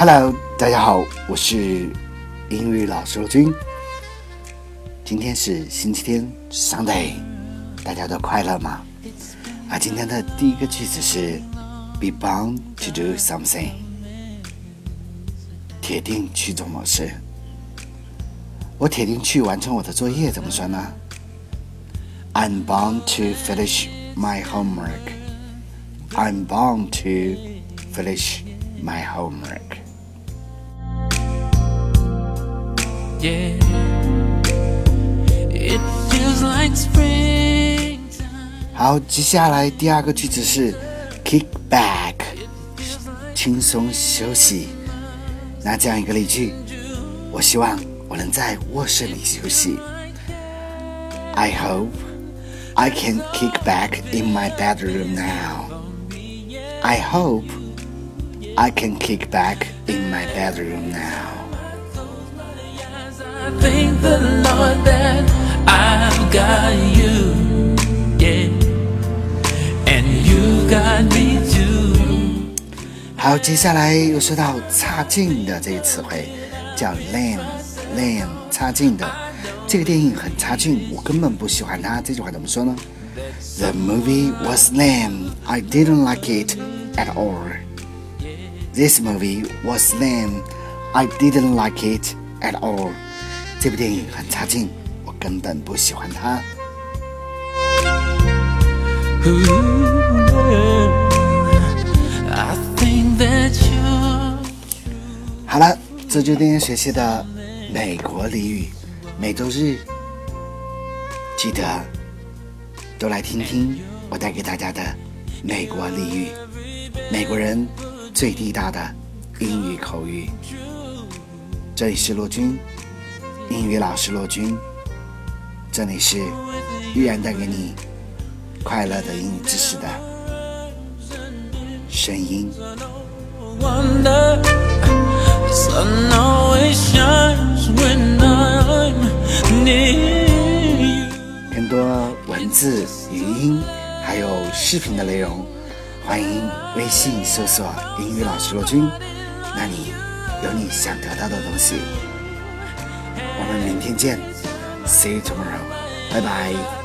Hello，大家好，我是英语老师罗军。今天是星期天，Sunday，大家都快乐吗？啊，今天的第一个句子是 Be bound to do something，铁定去做某事。我铁定去完成我的作业，怎么说呢？I'm bound to finish my homework. I'm bound to finish my homework. Yeah, it feels like springtime. 好，接下来第二个句子是 kick back，轻松休息。那这样一个例句，我希望我能在卧室里休息。I hope I can kick back in my bedroom now. I hope I can kick back in my bedroom now. I thank the Lord that I've got you, yeah, and you got me too. 好，接下来又说到差劲的这个词汇，叫 lame，lame，差劲的。这个电影很差劲，我根本不喜欢它。这句话怎么说呢？The movie was lame. I didn't like it at all. This movie was lame. I didn't like it at all. 这部电影很差劲，我根本不喜欢它。好了，这就今天学习的美国俚语，每周日记得都来听听我带给大家的美国俚语，美国人最地道的英语口语。这里是罗军，英语老师罗军，这里是依然带给你快乐的英语知识的声音。更多文字、语音还有视频的内容，欢迎微信搜索“英语老师罗军”，那里有你想得到的东西。我们明天见，See you tomorrow，拜拜。